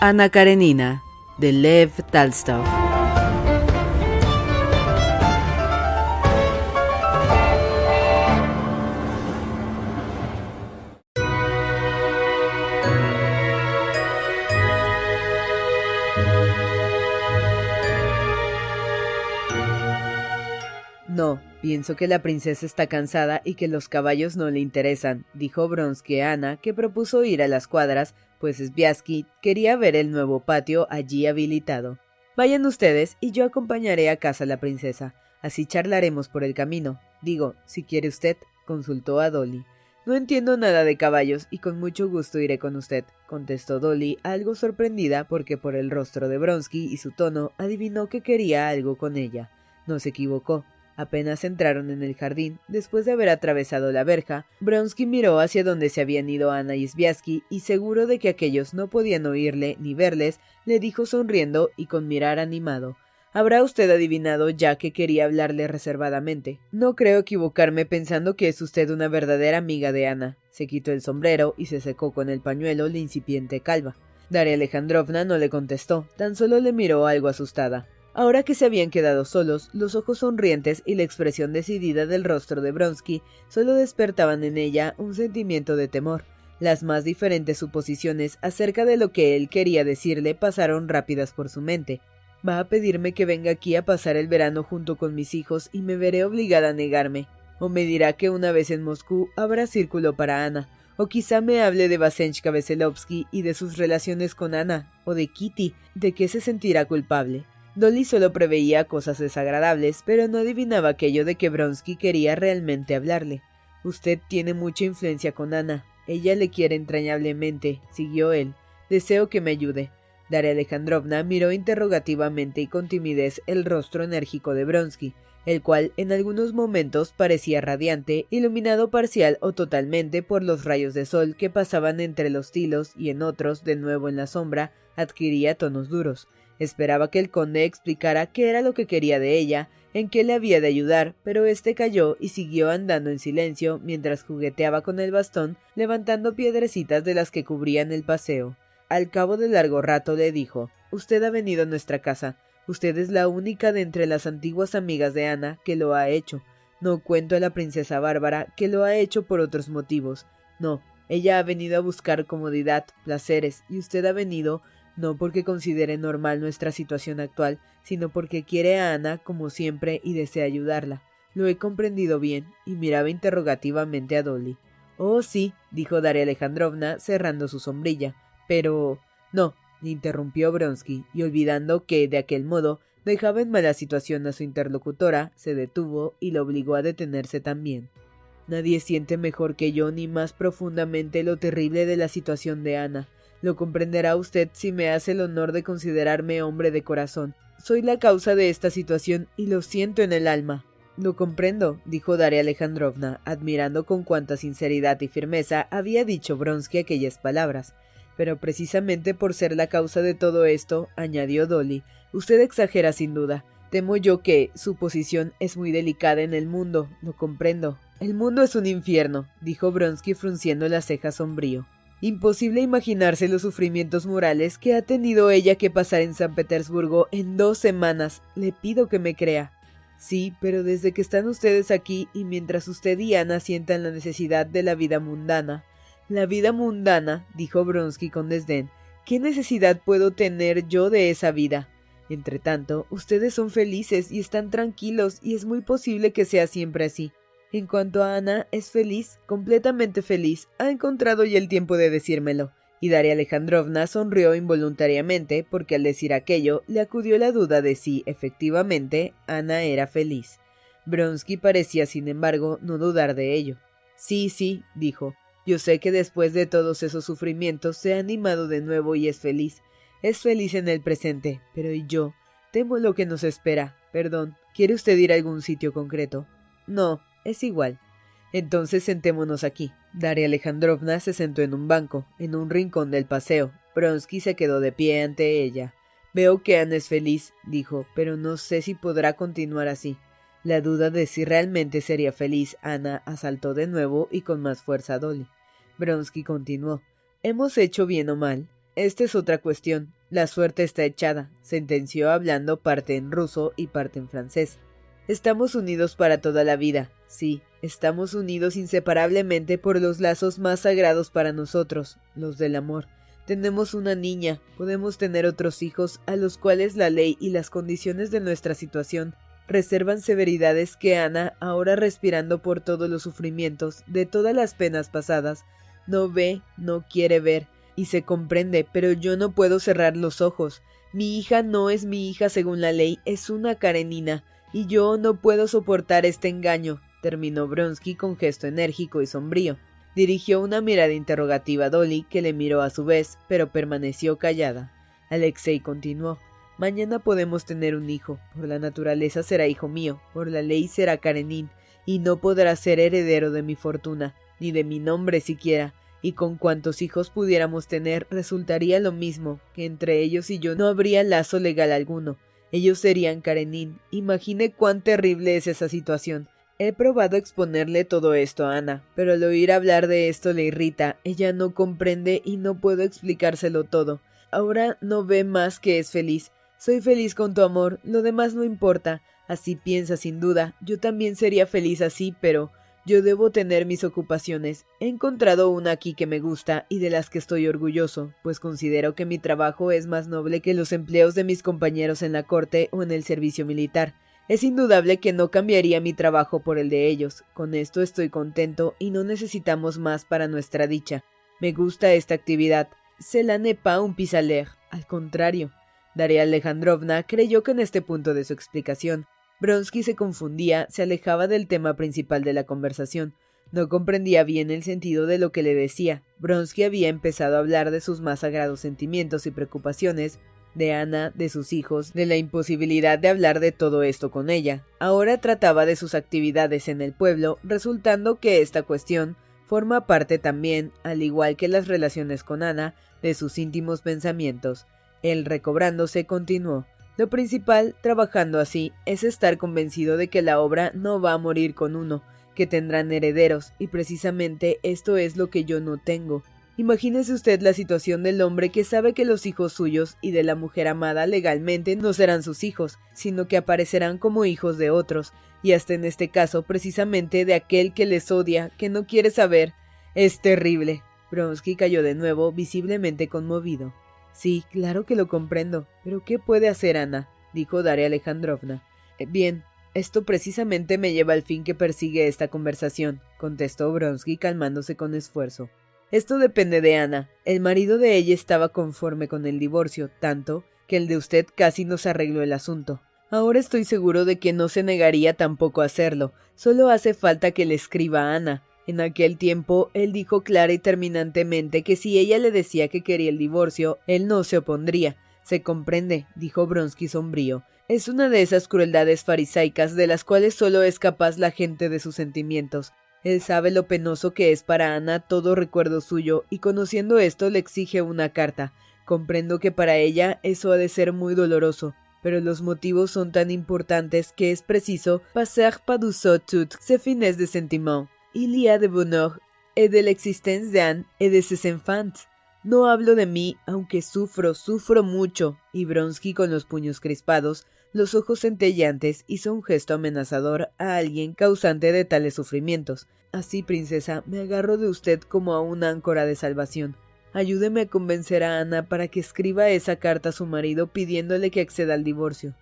Ana Karenina, de Lev Talstov. Pienso que la princesa está cansada y que los caballos no le interesan, dijo Bronsky a Ana, que propuso ir a las cuadras, pues Sviasky quería ver el nuevo patio allí habilitado. Vayan ustedes y yo acompañaré a casa a la princesa. Así charlaremos por el camino. Digo, si quiere usted, consultó a Dolly. No entiendo nada de caballos y con mucho gusto iré con usted, contestó Dolly, algo sorprendida porque por el rostro de Bronsky y su tono adivinó que quería algo con ella. No se equivocó. Apenas entraron en el jardín, después de haber atravesado la verja, Bronsky miró hacia donde se habían ido Ana y Sviasky y seguro de que aquellos no podían oírle ni verles, le dijo sonriendo y con mirar animado. Habrá usted adivinado ya que quería hablarle reservadamente. No creo equivocarme pensando que es usted una verdadera amiga de Ana. Se quitó el sombrero y se secó con el pañuelo la incipiente calva. Daria Alejandrovna no le contestó, tan solo le miró algo asustada. Ahora que se habían quedado solos, los ojos sonrientes y la expresión decidida del rostro de Bronsky solo despertaban en ella un sentimiento de temor. Las más diferentes suposiciones acerca de lo que él quería decirle pasaron rápidas por su mente. Va a pedirme que venga aquí a pasar el verano junto con mis hijos y me veré obligada a negarme. O me dirá que una vez en Moscú habrá círculo para Ana. O quizá me hable de Vasenchka Veselovsky y de sus relaciones con Ana. O de Kitty, de que se sentirá culpable. Dolly solo preveía cosas desagradables, pero no adivinaba aquello de que Bronsky quería realmente hablarle. Usted tiene mucha influencia con Ana. Ella le quiere entrañablemente, siguió él. Deseo que me ayude. Daria Alejandrovna miró interrogativamente y con timidez el rostro enérgico de Bronsky, el cual en algunos momentos parecía radiante, iluminado parcial o totalmente por los rayos de sol que pasaban entre los tilos y en otros, de nuevo en la sombra, adquiría tonos duros. Esperaba que el conde explicara qué era lo que quería de ella, en qué le había de ayudar, pero éste calló y siguió andando en silencio mientras jugueteaba con el bastón, levantando piedrecitas de las que cubrían el paseo. Al cabo de largo rato le dijo Usted ha venido a nuestra casa. Usted es la única de entre las antiguas amigas de Ana que lo ha hecho. No cuento a la princesa Bárbara, que lo ha hecho por otros motivos. No, ella ha venido a buscar comodidad, placeres, y usted ha venido no porque considere normal nuestra situación actual, sino porque quiere a Ana como siempre y desea ayudarla. Lo he comprendido bien, y miraba interrogativamente a Dolly. Oh, sí, dijo Daria Alejandrovna, cerrando su sombrilla. Pero. no, interrumpió Bronsky, y olvidando que, de aquel modo, dejaba en mala situación a su interlocutora, se detuvo y la obligó a detenerse también. Nadie siente mejor que yo ni más profundamente lo terrible de la situación de Ana. Lo comprenderá usted si me hace el honor de considerarme hombre de corazón. Soy la causa de esta situación y lo siento en el alma. Lo comprendo, dijo Daria Alejandrovna, admirando con cuánta sinceridad y firmeza había dicho Bronsky aquellas palabras. Pero precisamente por ser la causa de todo esto, añadió Dolly, usted exagera sin duda. Temo yo que su posición es muy delicada en el mundo, lo comprendo. El mundo es un infierno, dijo Bronsky frunciendo las cejas sombrío. Imposible imaginarse los sufrimientos morales que ha tenido ella que pasar en San Petersburgo en dos semanas. Le pido que me crea. Sí, pero desde que están ustedes aquí y mientras usted y Ana sientan la necesidad de la vida mundana. La vida mundana, dijo Bronsky con desdén. ¿Qué necesidad puedo tener yo de esa vida? Entretanto, ustedes son felices y están tranquilos y es muy posible que sea siempre así. En cuanto a Ana, es feliz, completamente feliz. Ha encontrado ya el tiempo de decírmelo. Y Daria Alejandrovna sonrió involuntariamente porque al decir aquello le acudió la duda de si, efectivamente, Ana era feliz. Bronsky parecía, sin embargo, no dudar de ello. Sí, sí, dijo. Yo sé que después de todos esos sufrimientos se ha animado de nuevo y es feliz. Es feliz en el presente, pero ¿y yo? Temo lo que nos espera. Perdón, ¿quiere usted ir a algún sitio concreto? No, es igual. Entonces sentémonos aquí. Daria Alejandrovna se sentó en un banco, en un rincón del paseo. Bronsky se quedó de pie ante ella. Veo que Ana es feliz, dijo, pero no sé si podrá continuar así. La duda de si realmente sería feliz Ana asaltó de nuevo y con más fuerza a Dolly. Bronsky continuó. Hemos hecho bien o mal. Esta es otra cuestión. La suerte está echada, sentenció hablando parte en ruso y parte en francés. Estamos unidos para toda la vida, sí, estamos unidos inseparablemente por los lazos más sagrados para nosotros, los del amor. Tenemos una niña, podemos tener otros hijos a los cuales la ley y las condiciones de nuestra situación reservan severidades que Ana, ahora respirando por todos los sufrimientos de todas las penas pasadas, no ve, no quiere ver, y se comprende, pero yo no puedo cerrar los ojos. Mi hija no es mi hija según la ley, es una Karenina, y yo no puedo soportar este engaño, terminó Bronsky con gesto enérgico y sombrío. Dirigió una mirada interrogativa a Dolly, que le miró a su vez, pero permaneció callada. Alexei continuó. Mañana podemos tener un hijo. Por la naturaleza será hijo mío, por la ley será Karenin, y no podrá ser heredero de mi fortuna, ni de mi nombre siquiera, y con cuantos hijos pudiéramos tener resultaría lo mismo, que entre ellos y yo no habría lazo legal alguno, ellos serían Karenin. Imagine cuán terrible es esa situación. He probado exponerle todo esto a Ana, pero al oír hablar de esto le irrita. Ella no comprende y no puedo explicárselo todo. Ahora no ve más que es feliz. Soy feliz con tu amor, lo demás no importa. Así piensa sin duda. Yo también sería feliz así, pero yo debo tener mis ocupaciones. He encontrado una aquí que me gusta y de las que estoy orgulloso, pues considero que mi trabajo es más noble que los empleos de mis compañeros en la corte o en el servicio militar. Es indudable que no cambiaría mi trabajo por el de ellos. Con esto estoy contento y no necesitamos más para nuestra dicha. Me gusta esta actividad. Cela n'est pas un pis-aller. Al contrario. Daria Alejandrovna creyó que en este punto de su explicación Bronsky se confundía, se alejaba del tema principal de la conversación. No comprendía bien el sentido de lo que le decía. Bronsky había empezado a hablar de sus más sagrados sentimientos y preocupaciones, de Ana, de sus hijos, de la imposibilidad de hablar de todo esto con ella. Ahora trataba de sus actividades en el pueblo, resultando que esta cuestión forma parte también, al igual que las relaciones con Ana, de sus íntimos pensamientos. Él, recobrándose, continuó. Lo principal, trabajando así, es estar convencido de que la obra no va a morir con uno, que tendrán herederos, y precisamente esto es lo que yo no tengo. Imagínese usted la situación del hombre que sabe que los hijos suyos y de la mujer amada legalmente no serán sus hijos, sino que aparecerán como hijos de otros, y hasta en este caso precisamente de aquel que les odia, que no quiere saber. Es terrible. Bronsky cayó de nuevo, visiblemente conmovido. Sí, claro que lo comprendo. Pero ¿qué puede hacer Ana? dijo Daria Alejandrovna. Eh, bien, esto precisamente me lleva al fin que persigue esta conversación, contestó Bronsky calmándose con esfuerzo. Esto depende de Ana. El marido de ella estaba conforme con el divorcio, tanto que el de usted casi nos arregló el asunto. Ahora estoy seguro de que no se negaría tampoco a hacerlo. Solo hace falta que le escriba a Ana. En aquel tiempo, él dijo clara y terminantemente que si ella le decía que quería el divorcio, él no se opondría. Se comprende, dijo Bronsky sombrío. Es una de esas crueldades farisaicas de las cuales solo es capaz la gente de sus sentimientos. Él sabe lo penoso que es para Ana todo recuerdo suyo, y conociendo esto le exige una carta. Comprendo que para ella eso ha de ser muy doloroso. pero los motivos son tan importantes que es preciso passer par-dessus toutes ces de sentiment. Il y a de bonheur et de l'existence d'Anne et de ses enfants. No hablo de mí, aunque sufro, sufro mucho. Y Bronsky, con los puños crispados, los ojos centellantes, hizo un gesto amenazador a alguien causante de tales sufrimientos. Así, princesa, me agarro de usted como a una áncora de salvación. Ayúdeme a convencer a Ana para que escriba esa carta a su marido pidiéndole que acceda al divorcio.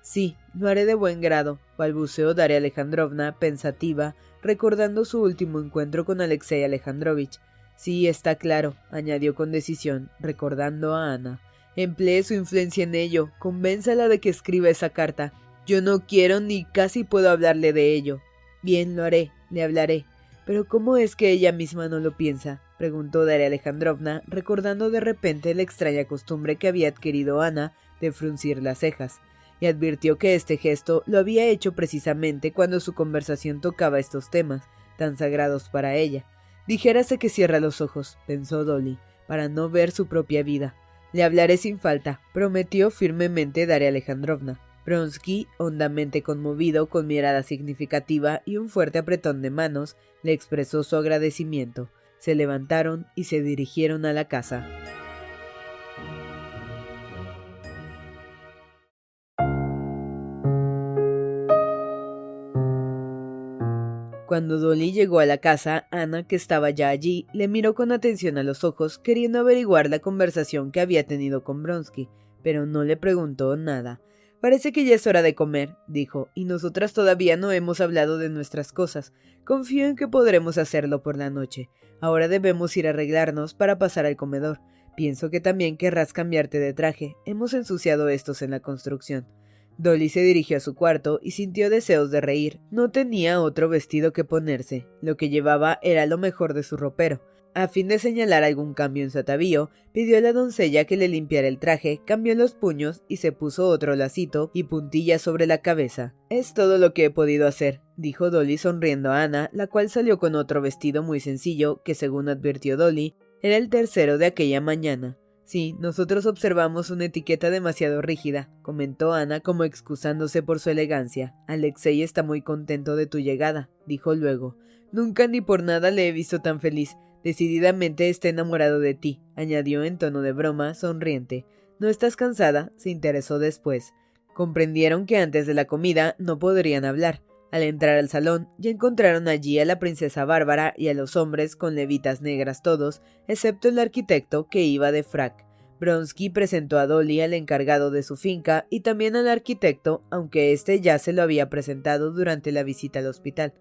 Sí, lo haré de buen grado, balbuceó Daria Alejandrovna, pensativa, recordando su último encuentro con Alexei Alejandrovich. Sí, está claro, añadió con decisión, recordando a Ana. Emplee su influencia en ello, convénzala de que escriba esa carta. Yo no quiero ni casi puedo hablarle de ello. Bien, lo haré, le hablaré. Pero ¿cómo es que ella misma no lo piensa? preguntó Daria Alejandrovna, recordando de repente la extraña costumbre que había adquirido Ana de fruncir las cejas, y advirtió que este gesto lo había hecho precisamente cuando su conversación tocaba estos temas, tan sagrados para ella. Dijérase que cierra los ojos, pensó Dolly, para no ver su propia vida. Le hablaré sin falta, prometió firmemente Daria Alejandrovna. Bronsky, hondamente conmovido, con mirada significativa y un fuerte apretón de manos, le expresó su agradecimiento. Se levantaron y se dirigieron a la casa. Cuando Dolly llegó a la casa, Ana, que estaba ya allí, le miró con atención a los ojos, queriendo averiguar la conversación que había tenido con Bronsky, pero no le preguntó nada. Parece que ya es hora de comer, dijo, y nosotras todavía no hemos hablado de nuestras cosas. Confío en que podremos hacerlo por la noche. Ahora debemos ir a arreglarnos para pasar al comedor. Pienso que también querrás cambiarte de traje. Hemos ensuciado estos en la construcción. Dolly se dirigió a su cuarto y sintió deseos de reír. No tenía otro vestido que ponerse. Lo que llevaba era lo mejor de su ropero. A fin de señalar algún cambio en su atavío, pidió a la doncella que le limpiara el traje, cambió los puños y se puso otro lacito y puntilla sobre la cabeza. Es todo lo que he podido hacer, dijo Dolly sonriendo a Ana, la cual salió con otro vestido muy sencillo, que según advirtió Dolly, era el tercero de aquella mañana. Sí, nosotros observamos una etiqueta demasiado rígida, comentó Ana como excusándose por su elegancia. Alexei está muy contento de tu llegada, dijo luego. Nunca ni por nada le he visto tan feliz. Decididamente está enamorado de ti, añadió en tono de broma, sonriente. ¿No estás cansada? se interesó después. Comprendieron que antes de la comida no podrían hablar. Al entrar al salón, ya encontraron allí a la princesa Bárbara y a los hombres con levitas negras todos, excepto el arquitecto que iba de frac. Bronsky presentó a Dolly al encargado de su finca y también al arquitecto, aunque éste ya se lo había presentado durante la visita al hospital.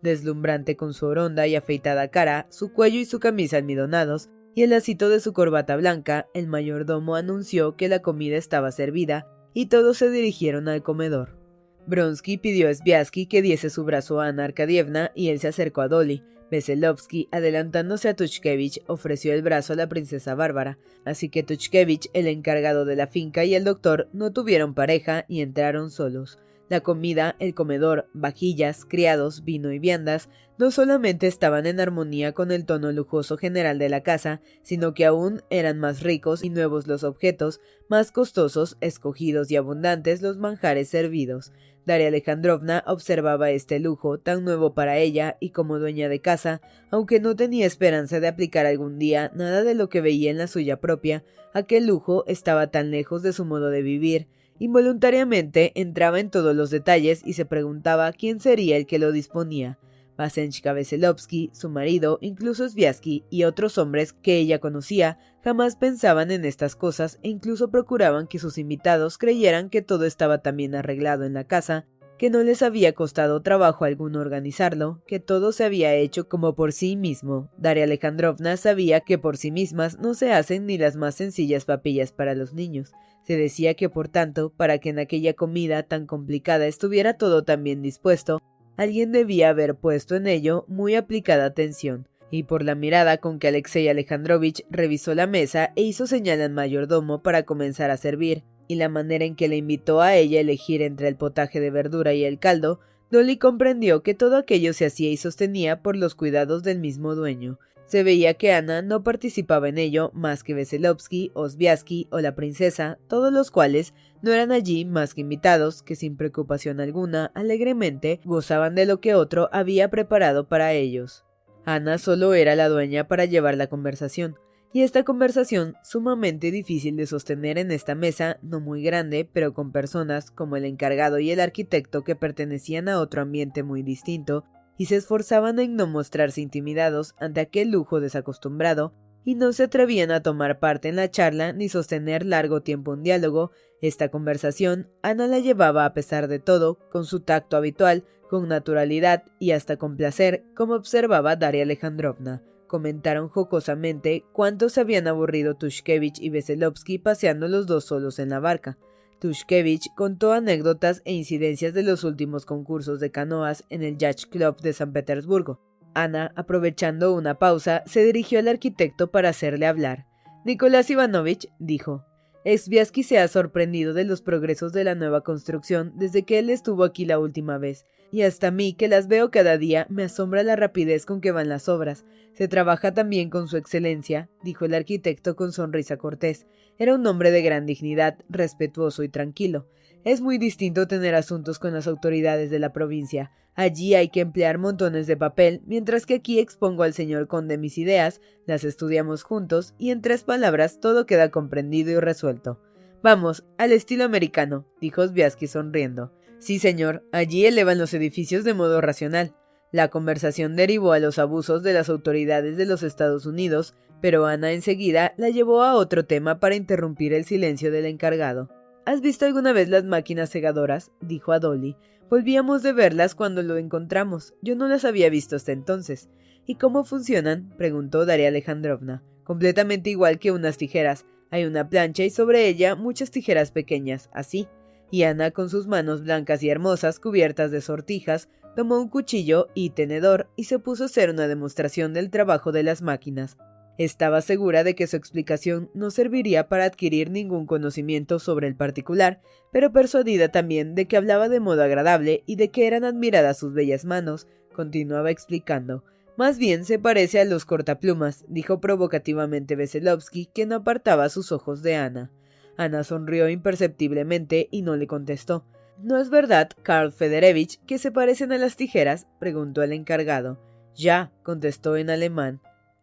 Deslumbrante con su oronda y afeitada cara, su cuello y su camisa almidonados, y el lacito de su corbata blanca, el mayordomo anunció que la comida estaba servida, y todos se dirigieron al comedor. Bronsky pidió a Sviasky que diese su brazo a Ana Arkadievna y él se acercó a Dolly. Veselovsky, adelantándose a Tuchkevich, ofreció el brazo a la princesa Bárbara, así que Tuchkevich, el encargado de la finca, y el doctor no tuvieron pareja y entraron solos. La comida, el comedor, vajillas, criados, vino y viandas no solamente estaban en armonía con el tono lujoso general de la casa, sino que aún eran más ricos y nuevos los objetos, más costosos, escogidos y abundantes los manjares servidos. Daria Alejandrovna observaba este lujo, tan nuevo para ella y como dueña de casa, aunque no tenía esperanza de aplicar algún día nada de lo que veía en la suya propia, aquel lujo estaba tan lejos de su modo de vivir, Involuntariamente entraba en todos los detalles y se preguntaba quién sería el que lo disponía. Vasenchka Veselovsky, su marido, incluso Sviasky y otros hombres que ella conocía jamás pensaban en estas cosas e incluso procuraban que sus invitados creyeran que todo estaba tan bien arreglado en la casa que no les había costado trabajo alguno organizarlo, que todo se había hecho como por sí mismo. Daria Alejandrovna sabía que por sí mismas no se hacen ni las más sencillas papillas para los niños. Se decía que, por tanto, para que en aquella comida tan complicada estuviera todo tan bien dispuesto, alguien debía haber puesto en ello muy aplicada atención y por la mirada con que Alexei Alejandrovich revisó la mesa e hizo señal al mayordomo para comenzar a servir, y la manera en que le invitó a ella a elegir entre el potaje de verdura y el caldo, Dolly comprendió que todo aquello se hacía y sostenía por los cuidados del mismo dueño. Se veía que Ana no participaba en ello más que Veselovsky, Osbiaski o la princesa, todos los cuales no eran allí más que invitados que sin preocupación alguna, alegremente, gozaban de lo que otro había preparado para ellos. Ana solo era la dueña para llevar la conversación, y esta conversación, sumamente difícil de sostener en esta mesa, no muy grande, pero con personas como el encargado y el arquitecto que pertenecían a otro ambiente muy distinto, y se esforzaban en no mostrarse intimidados ante aquel lujo desacostumbrado, y no se atrevían a tomar parte en la charla ni sostener largo tiempo un diálogo, esta conversación Ana la llevaba a pesar de todo, con su tacto habitual, con naturalidad y hasta con placer, como observaba Daria Alejandrovna. Comentaron jocosamente cuánto se habían aburrido Tushkevich y Veselovsky paseando los dos solos en la barca. Tushkevich contó anécdotas e incidencias de los últimos concursos de canoas en el Yacht Club de San Petersburgo. Ana, aprovechando una pausa, se dirigió al arquitecto para hacerle hablar. Nicolás Ivanovich dijo: Sviatsky se ha sorprendido de los progresos de la nueva construcción desde que él estuvo aquí la última vez, y hasta a mí, que las veo cada día, me asombra la rapidez con que van las obras. Se trabaja también con su excelencia, dijo el arquitecto con sonrisa cortés. Era un hombre de gran dignidad, respetuoso y tranquilo. Es muy distinto tener asuntos con las autoridades de la provincia. Allí hay que emplear montones de papel, mientras que aquí expongo al señor conde mis ideas, las estudiamos juntos y en tres palabras todo queda comprendido y resuelto. Vamos, al estilo americano, dijo Sviatsky sonriendo. Sí, señor, allí elevan los edificios de modo racional. La conversación derivó a los abusos de las autoridades de los Estados Unidos, pero Ana enseguida la llevó a otro tema para interrumpir el silencio del encargado. ¿Has visto alguna vez las máquinas segadoras? dijo a Dolly. Volvíamos de verlas cuando lo encontramos. Yo no las había visto hasta entonces. ¿Y cómo funcionan? preguntó Daria Alejandrovna. Completamente igual que unas tijeras. Hay una plancha y sobre ella muchas tijeras pequeñas, así. Y Ana, con sus manos blancas y hermosas cubiertas de sortijas, tomó un cuchillo y tenedor y se puso a hacer una demostración del trabajo de las máquinas. Estaba segura de que su explicación no serviría para adquirir ningún conocimiento sobre el particular, pero persuadida también de que hablaba de modo agradable y de que eran admiradas sus bellas manos, continuaba explicando. Más bien se parece a los cortaplumas, dijo provocativamente Veselovsky, que no apartaba sus ojos de Ana. Ana sonrió imperceptiblemente y no le contestó. ¿No es verdad, Karl Federevich, que se parecen a las tijeras? preguntó el encargado. Ya, contestó en alemán.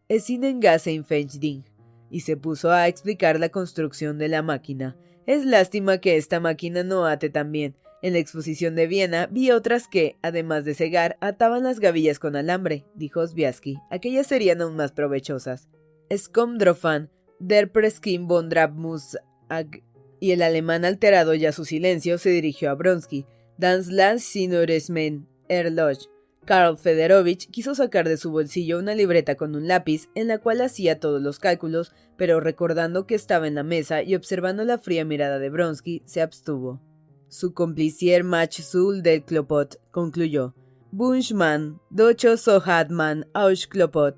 Es Fenchding, y se puso a explicar la construcción de la máquina. Es lástima que esta máquina no ate tan bien. En la exposición de Viena vi otras que, además de cegar, ataban las gavillas con alambre, dijo Sviatsky. Aquellas serían aún más provechosas. Skomdrofan, der Preskin von Ag y el alemán alterado ya su silencio se dirigió a Bronsky. Dans las Sinoresmen, Erloch. Karl Federovich quiso sacar de su bolsillo una libreta con un lápiz en la cual hacía todos los cálculos, pero recordando que estaba en la mesa y observando la fría mirada de Bronsky, se abstuvo. Su complicier Mach Sul del Klopot concluyó. Bunchman, docho sohatman aus Klopot,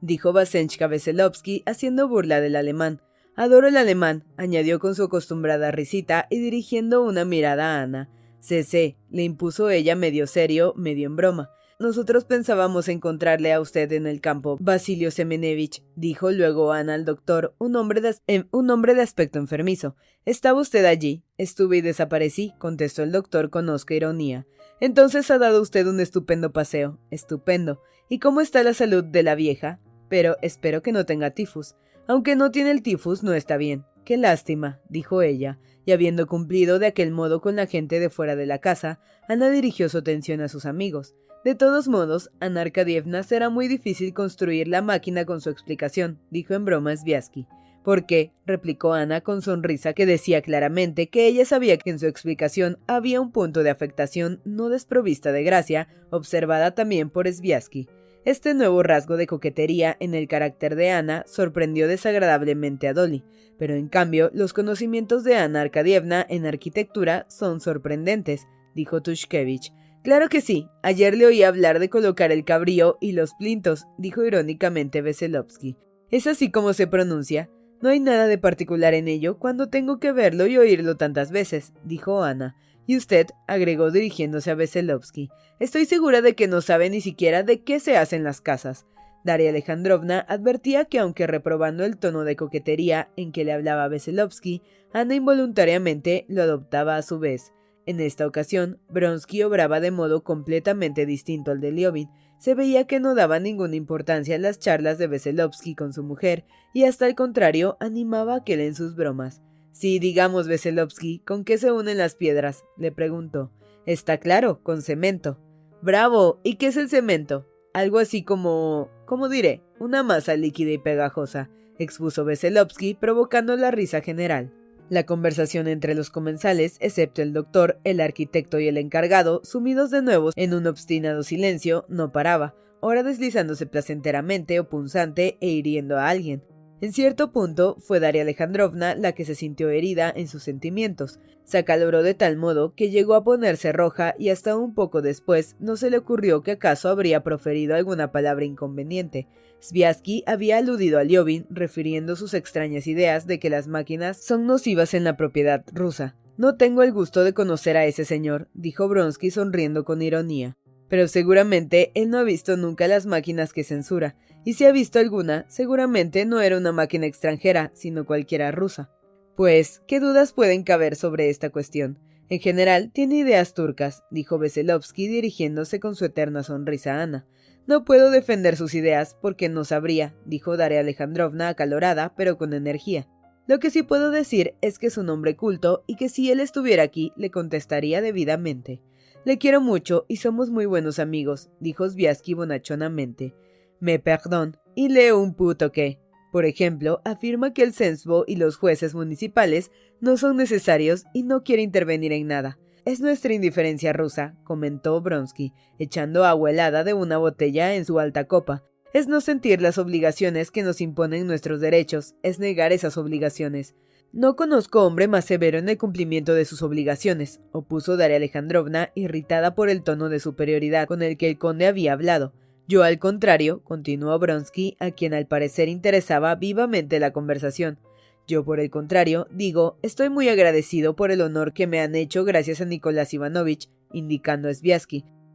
dijo Basenchka Veselovsky haciendo burla del alemán. Adoro el alemán, añadió con su acostumbrada risita y dirigiendo una mirada a Ana. Cese, le impuso ella medio serio, medio en broma. Nosotros pensábamos encontrarle a usted en el campo, Basilio Semenevich, dijo luego Ana al doctor, un hombre, de, em, un hombre de aspecto enfermizo. ¿Estaba usted allí? Estuve y desaparecí, contestó el doctor con osca ironía. Entonces ha dado usted un estupendo paseo. Estupendo. ¿Y cómo está la salud de la vieja? Pero espero que no tenga tifus. Aunque no tiene el tifus, no está bien. Qué lástima, dijo ella, y habiendo cumplido de aquel modo con la gente de fuera de la casa, Ana dirigió su atención a sus amigos. De todos modos, Ana Arkadievna será muy difícil construir la máquina con su explicación, dijo en broma Sviatsky. ¿Por qué? replicó Ana con sonrisa que decía claramente que ella sabía que en su explicación había un punto de afectación no desprovista de gracia, observada también por Sviatsky. Este nuevo rasgo de coquetería en el carácter de Ana sorprendió desagradablemente a Dolly, pero en cambio los conocimientos de Ana Arkadievna en arquitectura son sorprendentes, dijo Tushkevich. Claro que sí, ayer le oí hablar de colocar el cabrío y los plintos, dijo irónicamente Veselovsky. Es así como se pronuncia. No hay nada de particular en ello cuando tengo que verlo y oírlo tantas veces, dijo Ana. Y usted, agregó dirigiéndose a Veselovsky, estoy segura de que no sabe ni siquiera de qué se hacen las casas. Daria Alejandrovna advertía que aunque reprobando el tono de coquetería en que le hablaba Veselovsky, Ana involuntariamente lo adoptaba a su vez. En esta ocasión, Bronsky obraba de modo completamente distinto al de Liobin. Se veía que no daba ninguna importancia a las charlas de Veselovsky con su mujer, y hasta al contrario animaba a aquel en sus bromas. Sí, digamos, Veselovsky, ¿con qué se unen las piedras? le preguntó. Está claro, con cemento. Bravo. ¿Y qué es el cemento? Algo así como. ¿Cómo diré? Una masa líquida y pegajosa, expuso Veselovsky, provocando la risa general. La conversación entre los comensales, excepto el doctor, el arquitecto y el encargado, sumidos de nuevo en un obstinado silencio, no paraba, ahora deslizándose placenteramente o punzante e hiriendo a alguien. En cierto punto fue Daria Alejandrovna la que se sintió herida en sus sentimientos. Se acaloró de tal modo que llegó a ponerse roja y hasta un poco después no se le ocurrió que acaso habría proferido alguna palabra inconveniente. Sviatsky había aludido a Liobin refiriendo sus extrañas ideas de que las máquinas son nocivas en la propiedad rusa. No tengo el gusto de conocer a ese señor, dijo Bronsky sonriendo con ironía. Pero seguramente él no ha visto nunca las máquinas que censura, y si ha visto alguna, seguramente no era una máquina extranjera, sino cualquiera rusa. Pues, ¿qué dudas pueden caber sobre esta cuestión? En general, tiene ideas turcas, dijo Veselovsky dirigiéndose con su eterna sonrisa a Ana. No puedo defender sus ideas porque no sabría, dijo Daria Alejandrovna acalorada, pero con energía. Lo que sí puedo decir es que es un hombre culto y que si él estuviera aquí le contestaría debidamente. Le quiero mucho y somos muy buenos amigos, dijo Sviatsky bonachonamente. Me perdón, y leo un puto que. Por ejemplo, afirma que el censbo y los jueces municipales no son necesarios y no quiere intervenir en nada. Es nuestra indiferencia rusa, comentó Bronsky, echando agua helada de una botella en su alta copa. Es no sentir las obligaciones que nos imponen nuestros derechos, es negar esas obligaciones. No conozco hombre más severo en el cumplimiento de sus obligaciones, opuso Daria Alejandrovna, irritada por el tono de superioridad con el que el conde había hablado. Yo, al contrario, continuó Bronsky, a quien al parecer interesaba vivamente la conversación. Yo, por el contrario, digo, estoy muy agradecido por el honor que me han hecho gracias a Nicolás Ivanovich, indicando a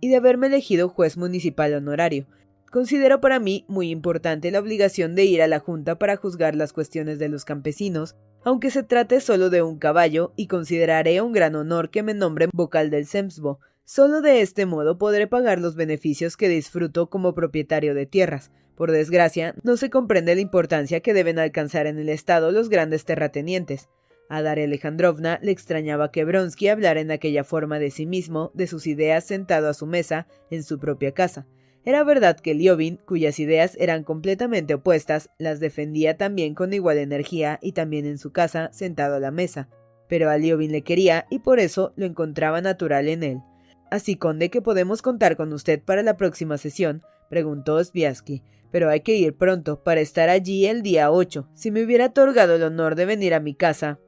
y de haberme elegido juez municipal honorario. Considero para mí muy importante la obligación de ir a la Junta para juzgar las cuestiones de los campesinos, aunque se trate solo de un caballo, y consideraré un gran honor que me nombren vocal del Semsbo, Solo de este modo podré pagar los beneficios que disfruto como propietario de tierras. Por desgracia, no se comprende la importancia que deben alcanzar en el Estado los grandes terratenientes. A Daria Alejandrovna le extrañaba que Bronsky hablara en aquella forma de sí mismo, de sus ideas sentado a su mesa, en su propia casa. Era verdad que Liobin, cuyas ideas eran completamente opuestas, las defendía también con igual energía y también en su casa, sentado a la mesa. Pero a Liobin le quería y por eso lo encontraba natural en él. Así, conde, que podemos contar con usted para la próxima sesión, preguntó Sviatsky. Pero hay que ir pronto, para estar allí el día 8. Si me hubiera otorgado el honor de venir a mi casa.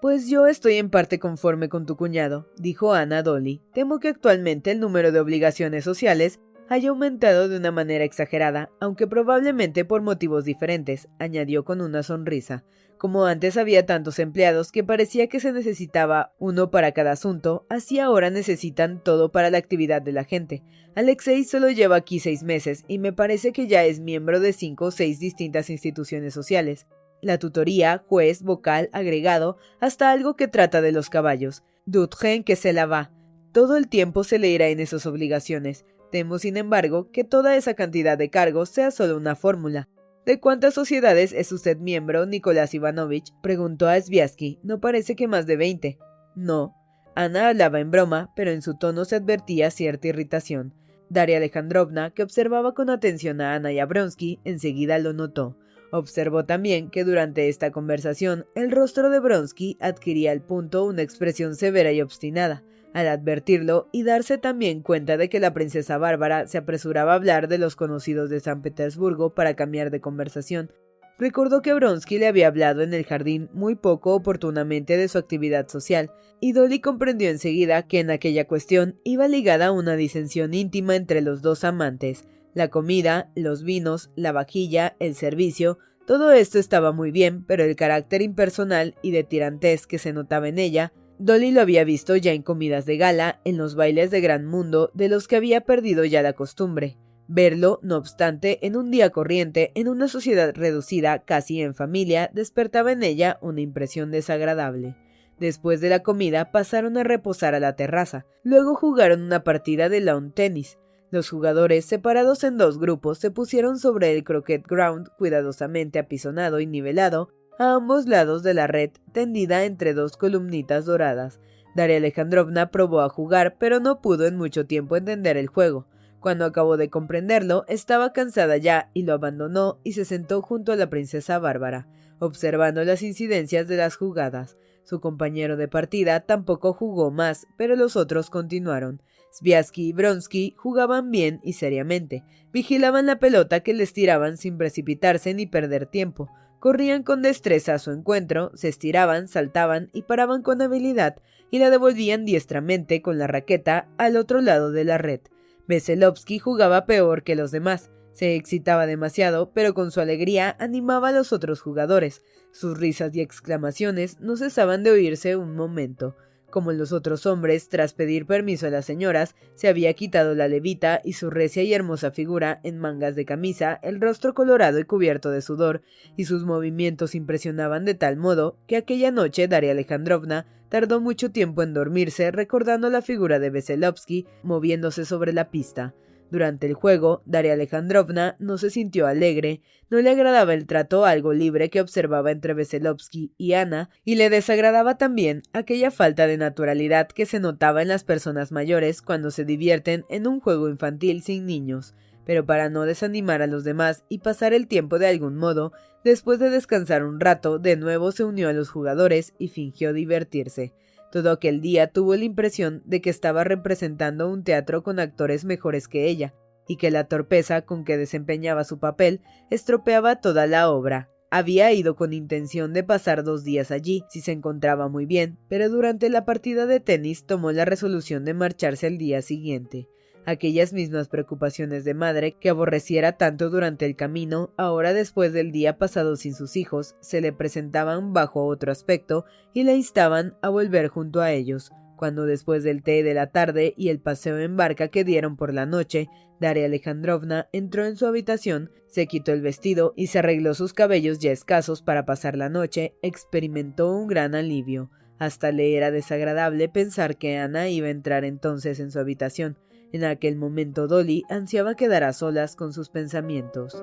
Pues yo estoy en parte conforme con tu cuñado, dijo Ana Dolly. Temo que actualmente el número de obligaciones sociales haya aumentado de una manera exagerada, aunque probablemente por motivos diferentes, añadió con una sonrisa. Como antes había tantos empleados que parecía que se necesitaba uno para cada asunto, así ahora necesitan todo para la actividad de la gente. Alexei solo lleva aquí seis meses y me parece que ya es miembro de cinco o seis distintas instituciones sociales. La tutoría, juez, vocal, agregado, hasta algo que trata de los caballos. Dutren que se la va. Todo el tiempo se le irá en esas obligaciones. Temo, sin embargo, que toda esa cantidad de cargos sea solo una fórmula. ¿De cuántas sociedades es usted miembro, Nicolás Ivanovich? preguntó a Sviatsky. No parece que más de veinte. No. Ana hablaba en broma, pero en su tono se advertía cierta irritación. Daria Alejandrovna, que observaba con atención a Ana y a Bronsky, enseguida lo notó. Observó también que durante esta conversación el rostro de Bronsky adquiría al punto una expresión severa y obstinada. Al advertirlo y darse también cuenta de que la princesa Bárbara se apresuraba a hablar de los conocidos de San Petersburgo para cambiar de conversación, recordó que Bronsky le había hablado en el jardín muy poco oportunamente de su actividad social, y Dolly comprendió enseguida que en aquella cuestión iba ligada una disensión íntima entre los dos amantes. La comida, los vinos, la vajilla, el servicio, todo esto estaba muy bien, pero el carácter impersonal y de tirantez que se notaba en ella Dolly lo había visto ya en comidas de gala, en los bailes de gran mundo, de los que había perdido ya la costumbre. Verlo, no obstante, en un día corriente, en una sociedad reducida casi en familia, despertaba en ella una impresión desagradable. Después de la comida pasaron a reposar a la terraza, luego jugaron una partida de lawn tennis. Los jugadores, separados en dos grupos, se pusieron sobre el croquet ground cuidadosamente apisonado y nivelado a ambos lados de la red tendida entre dos columnitas doradas. Daria Alejandrovna probó a jugar, pero no pudo en mucho tiempo entender el juego. Cuando acabó de comprenderlo, estaba cansada ya y lo abandonó y se sentó junto a la princesa Bárbara, observando las incidencias de las jugadas. Su compañero de partida tampoco jugó más, pero los otros continuaron. Sviatsky y Bronsky jugaban bien y seriamente, vigilaban la pelota que les tiraban sin precipitarse ni perder tiempo, corrían con destreza a su encuentro, se estiraban, saltaban y paraban con habilidad, y la devolvían diestramente con la raqueta al otro lado de la red. Veselovsky jugaba peor que los demás. Se excitaba demasiado, pero con su alegría animaba a los otros jugadores. Sus risas y exclamaciones no cesaban de oírse un momento. Como los otros hombres, tras pedir permiso a las señoras, se había quitado la levita y su recia y hermosa figura en mangas de camisa, el rostro colorado y cubierto de sudor, y sus movimientos impresionaban de tal modo que aquella noche Daria Alejandrovna tardó mucho tiempo en dormirse recordando la figura de Veselovsky moviéndose sobre la pista. Durante el juego, Daria Alejandrovna no se sintió alegre, no le agradaba el trato algo libre que observaba entre Veselovsky y Ana, y le desagradaba también aquella falta de naturalidad que se notaba en las personas mayores cuando se divierten en un juego infantil sin niños. Pero para no desanimar a los demás y pasar el tiempo de algún modo, después de descansar un rato, de nuevo se unió a los jugadores y fingió divertirse. Todo aquel día tuvo la impresión de que estaba representando un teatro con actores mejores que ella, y que la torpeza con que desempeñaba su papel estropeaba toda la obra. Había ido con intención de pasar dos días allí, si se encontraba muy bien, pero durante la partida de tenis tomó la resolución de marcharse al día siguiente. Aquellas mismas preocupaciones de madre que aborreciera tanto durante el camino, ahora después del día pasado sin sus hijos, se le presentaban bajo otro aspecto y le instaban a volver junto a ellos. Cuando después del té de la tarde y el paseo en barca que dieron por la noche, Daria Alejandrovna entró en su habitación, se quitó el vestido y se arregló sus cabellos ya escasos para pasar la noche, experimentó un gran alivio. Hasta le era desagradable pensar que Ana iba a entrar entonces en su habitación. En aquel momento Dolly ansiaba quedar a solas con sus pensamientos.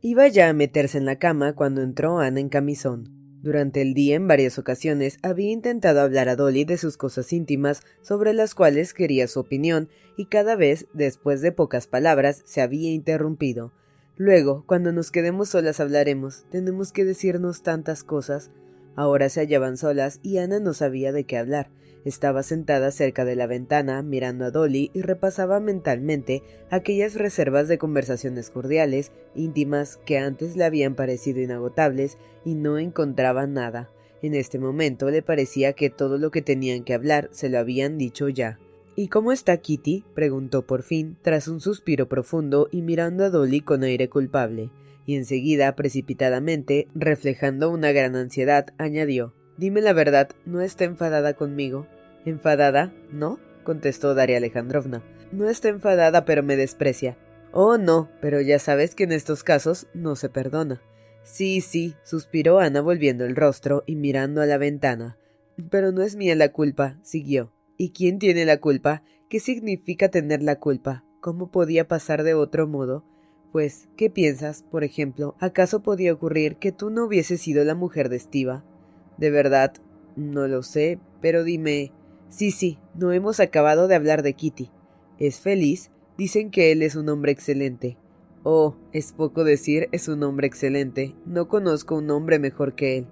Iba ya a meterse en la cama cuando entró Ana en camisón. Durante el día en varias ocasiones había intentado hablar a Dolly de sus cosas íntimas sobre las cuales quería su opinión y cada vez, después de pocas palabras, se había interrumpido. Luego, cuando nos quedemos solas hablaremos, tenemos que decirnos tantas cosas. Ahora se hallaban solas y Ana no sabía de qué hablar. Estaba sentada cerca de la ventana, mirando a Dolly y repasaba mentalmente aquellas reservas de conversaciones cordiales, íntimas, que antes le habían parecido inagotables, y no encontraba nada. En este momento le parecía que todo lo que tenían que hablar se lo habían dicho ya. ¿Y cómo está Kitty? preguntó por fin, tras un suspiro profundo y mirando a Dolly con aire culpable. Y enseguida, precipitadamente, reflejando una gran ansiedad, añadió Dime la verdad, ¿no está enfadada conmigo? ¿Enfadada? ¿No? contestó Daria Alejandrovna. No está enfadada, pero me desprecia. Oh, no, pero ya sabes que en estos casos no se perdona. Sí, sí, suspiró Ana volviendo el rostro y mirando a la ventana. Pero no es mía la culpa, siguió. ¿Y quién tiene la culpa? ¿Qué significa tener la culpa? ¿Cómo podía pasar de otro modo? Pues, ¿qué piensas, por ejemplo? ¿Acaso podía ocurrir que tú no hubieses sido la mujer de Estiva? De verdad, no lo sé, pero dime. Sí, sí, no hemos acabado de hablar de Kitty. ¿Es feliz? Dicen que él es un hombre excelente. Oh, es poco decir, es un hombre excelente. No conozco un hombre mejor que él.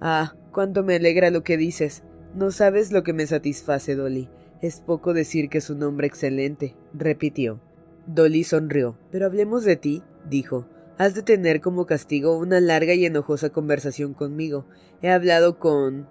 Ah, cuánto me alegra lo que dices. No sabes lo que me satisface, Dolly. Es poco decir que es un hombre excelente, repitió. Dolly sonrió. Pero hablemos de ti, dijo. Has de tener como castigo una larga y enojosa conversación conmigo. He hablado con.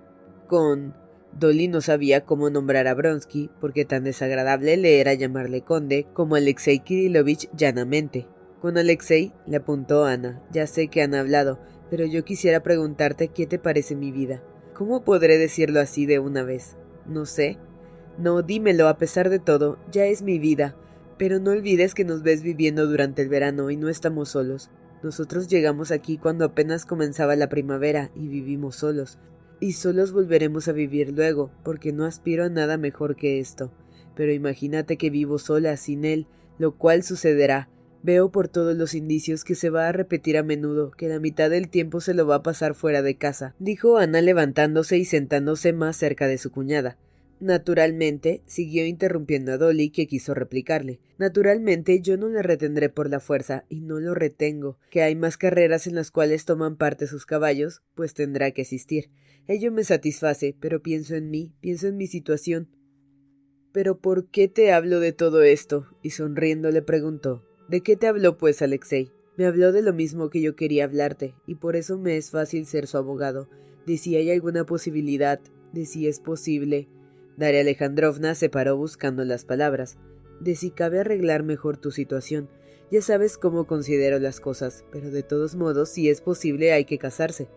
con. Dolly no sabía cómo nombrar a Bronsky, porque tan desagradable le era llamarle conde como Alexei Kirilovich llanamente. Con Alexei, le apuntó Ana. Ya sé que han hablado, pero yo quisiera preguntarte qué te parece mi vida. ¿Cómo podré decirlo así de una vez? No sé. No, dímelo a pesar de todo, ya es mi vida. Pero no olvides que nos ves viviendo durante el verano y no estamos solos. Nosotros llegamos aquí cuando apenas comenzaba la primavera y vivimos solos. Y solos volveremos a vivir luego, porque no aspiro a nada mejor que esto. Pero imagínate que vivo sola sin él, lo cual sucederá. Veo por todos los indicios que se va a repetir a menudo, que la mitad del tiempo se lo va a pasar fuera de casa, dijo Ana levantándose y sentándose más cerca de su cuñada. Naturalmente, siguió interrumpiendo a Dolly, que quiso replicarle. Naturalmente, yo no le retendré por la fuerza, y no lo retengo. Que hay más carreras en las cuales toman parte sus caballos, pues tendrá que asistir. Ello me satisface, pero pienso en mí, pienso en mi situación. Pero ¿por qué te hablo de todo esto? y sonriendo le preguntó. ¿De qué te habló, pues, Alexei? Me habló de lo mismo que yo quería hablarte, y por eso me es fácil ser su abogado. De si hay alguna posibilidad, de si es posible. Daria Alejandrovna se paró buscando las palabras. De si cabe arreglar mejor tu situación. Ya sabes cómo considero las cosas, pero de todos modos, si es posible, hay que casarse.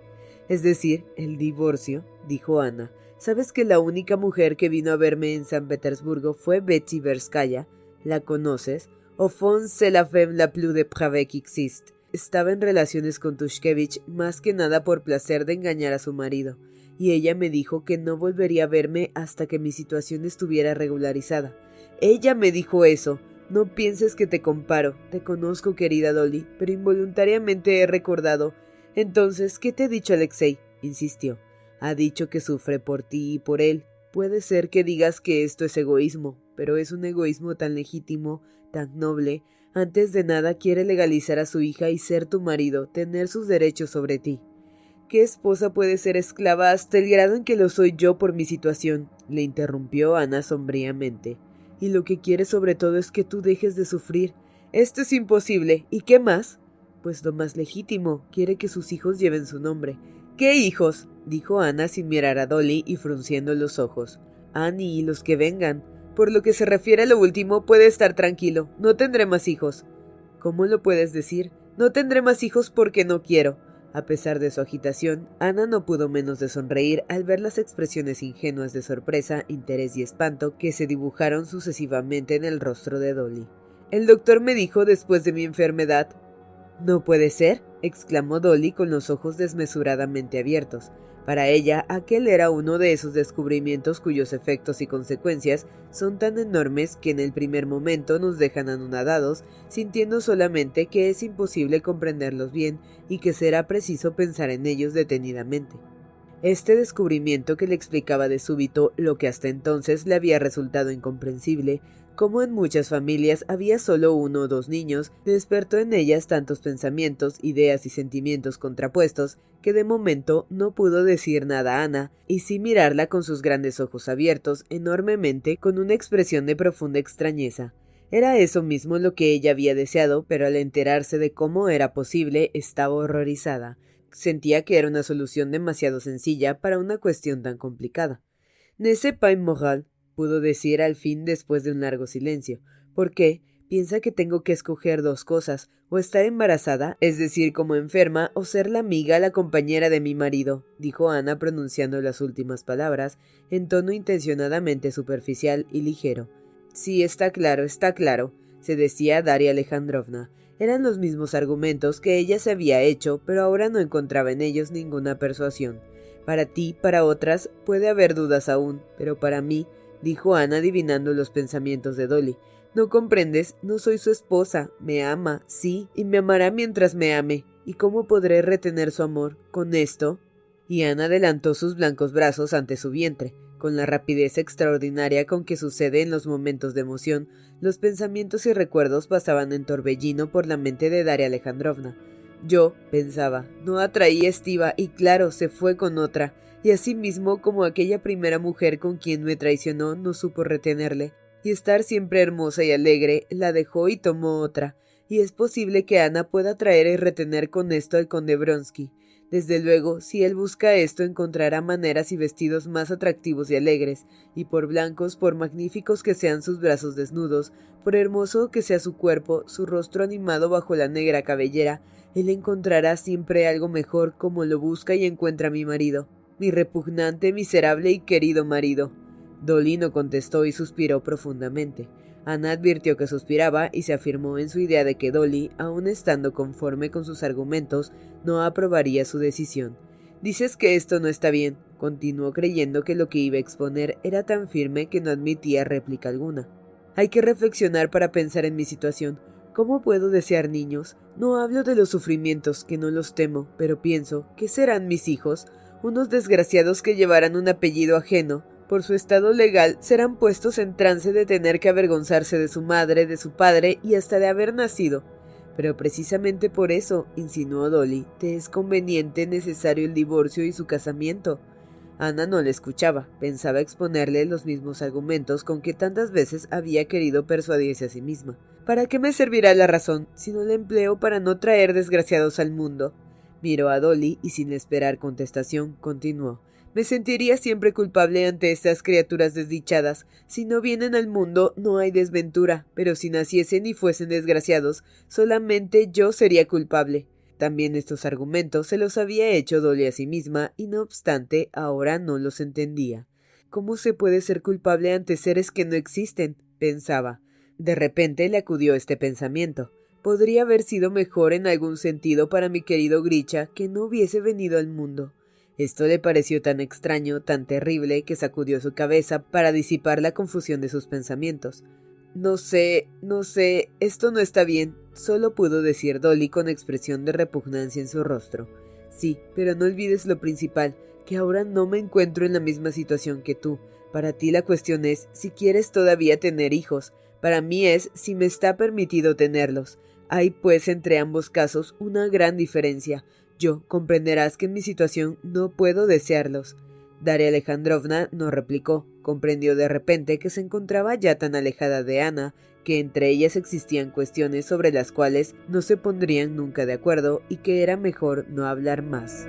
Es decir, el divorcio, dijo Ana. ¿Sabes que la única mujer que vino a verme en San Petersburgo fue Betsy Verskaya? ¿La conoces? Fond, c'est la femme la plus depravée qui existe. Estaba en relaciones con Tushkevich más que nada por placer de engañar a su marido y ella me dijo que no volvería a verme hasta que mi situación estuviera regularizada. Ella me dijo eso. No pienses que te comparo. Te conozco, querida Dolly, pero involuntariamente he recordado. Entonces, ¿qué te ha dicho Alexei? insistió. Ha dicho que sufre por ti y por él. Puede ser que digas que esto es egoísmo, pero es un egoísmo tan legítimo, tan noble. Antes de nada quiere legalizar a su hija y ser tu marido, tener sus derechos sobre ti. ¿Qué esposa puede ser esclava hasta el grado en que lo soy yo por mi situación? le interrumpió Ana sombríamente. Y lo que quiere sobre todo es que tú dejes de sufrir. Esto es imposible. ¿Y qué más? Pues lo más legítimo, quiere que sus hijos lleven su nombre. ¿Qué hijos? dijo Ana sin mirar a Dolly y frunciendo los ojos. Annie y los que vengan. Por lo que se refiere a lo último, puede estar tranquilo. No tendré más hijos. ¿Cómo lo puedes decir? No tendré más hijos porque no quiero. A pesar de su agitación, Ana no pudo menos de sonreír al ver las expresiones ingenuas de sorpresa, interés y espanto que se dibujaron sucesivamente en el rostro de Dolly. El doctor me dijo después de mi enfermedad. No puede ser, exclamó Dolly con los ojos desmesuradamente abiertos. Para ella, aquel era uno de esos descubrimientos cuyos efectos y consecuencias son tan enormes que en el primer momento nos dejan anonadados, sintiendo solamente que es imposible comprenderlos bien y que será preciso pensar en ellos detenidamente. Este descubrimiento que le explicaba de súbito lo que hasta entonces le había resultado incomprensible, como en muchas familias había solo uno o dos niños, despertó en ellas tantos pensamientos, ideas y sentimientos contrapuestos que de momento no pudo decir nada a Ana, y sí mirarla con sus grandes ojos abiertos enormemente con una expresión de profunda extrañeza. Era eso mismo lo que ella había deseado, pero al enterarse de cómo era posible estaba horrorizada. Sentía que era una solución demasiado sencilla para una cuestión tan complicada. Ne pas moral, pudo decir al fin después de un largo silencio. ¿Por qué? piensa que tengo que escoger dos cosas, o estar embarazada, es decir, como enferma, o ser la amiga, la compañera de mi marido, dijo Ana pronunciando las últimas palabras, en tono intencionadamente superficial y ligero. Sí, está claro, está claro, se decía Daria Alejandrovna. Eran los mismos argumentos que ella se había hecho, pero ahora no encontraba en ellos ninguna persuasión. Para ti, para otras, puede haber dudas aún, pero para mí, dijo Ana adivinando los pensamientos de Dolly, no comprendes, no soy su esposa, me ama, sí, y me amará mientras me ame. ¿Y cómo podré retener su amor? ¿Con esto? Y Ana adelantó sus blancos brazos ante su vientre. Con la rapidez extraordinaria con que sucede en los momentos de emoción, los pensamientos y recuerdos pasaban en torbellino por la mente de Daria Alejandrovna. Yo, pensaba, no atraí a Estiva y claro, se fue con otra, y asimismo como aquella primera mujer con quien me traicionó no supo retenerle, y estar siempre hermosa y alegre, la dejó y tomó otra, y es posible que Ana pueda traer y retener con esto al conde Bronsky. Desde luego, si él busca esto, encontrará maneras y vestidos más atractivos y alegres, y por blancos, por magníficos que sean sus brazos desnudos, por hermoso que sea su cuerpo, su rostro animado bajo la negra cabellera, él encontrará siempre algo mejor como lo busca y encuentra mi marido, mi repugnante, miserable y querido marido. Dolly no contestó y suspiró profundamente. Ana advirtió que suspiraba y se afirmó en su idea de que Dolly, aun estando conforme con sus argumentos, no aprobaría su decisión. Dices que esto no está bien, continuó creyendo que lo que iba a exponer era tan firme que no admitía réplica alguna. Hay que reflexionar para pensar en mi situación. ¿Cómo puedo desear niños? No hablo de los sufrimientos, que no los temo, pero pienso, ¿qué serán mis hijos? Unos desgraciados que llevarán un apellido ajeno, por su estado legal, serán puestos en trance de tener que avergonzarse de su madre, de su padre y hasta de haber nacido. Pero precisamente por eso, insinuó Dolly, te es conveniente, necesario el divorcio y su casamiento. Ana no le escuchaba, pensaba exponerle los mismos argumentos con que tantas veces había querido persuadirse a sí misma. ¿Para qué me servirá la razón si no la empleo para no traer desgraciados al mundo? Miró a Dolly y sin esperar contestación continuó. Me sentiría siempre culpable ante estas criaturas desdichadas. Si no vienen al mundo, no hay desventura, pero si naciesen y fuesen desgraciados, solamente yo sería culpable. También estos argumentos se los había hecho Dolly a sí misma, y no obstante, ahora no los entendía. ¿Cómo se puede ser culpable ante seres que no existen? pensaba. De repente le acudió este pensamiento. Podría haber sido mejor en algún sentido para mi querido Gricha que no hubiese venido al mundo. Esto le pareció tan extraño, tan terrible, que sacudió su cabeza para disipar la confusión de sus pensamientos. No sé, no sé, esto no está bien, solo pudo decir Dolly con expresión de repugnancia en su rostro. Sí, pero no olvides lo principal, que ahora no me encuentro en la misma situación que tú. Para ti la cuestión es si quieres todavía tener hijos. Para mí es si me está permitido tenerlos. Hay pues entre ambos casos una gran diferencia. Yo comprenderás que en mi situación no puedo desearlos. Daria Alejandrovna no replicó. Comprendió de repente que se encontraba ya tan alejada de Ana que entre ellas existían cuestiones sobre las cuales no se pondrían nunca de acuerdo y que era mejor no hablar más.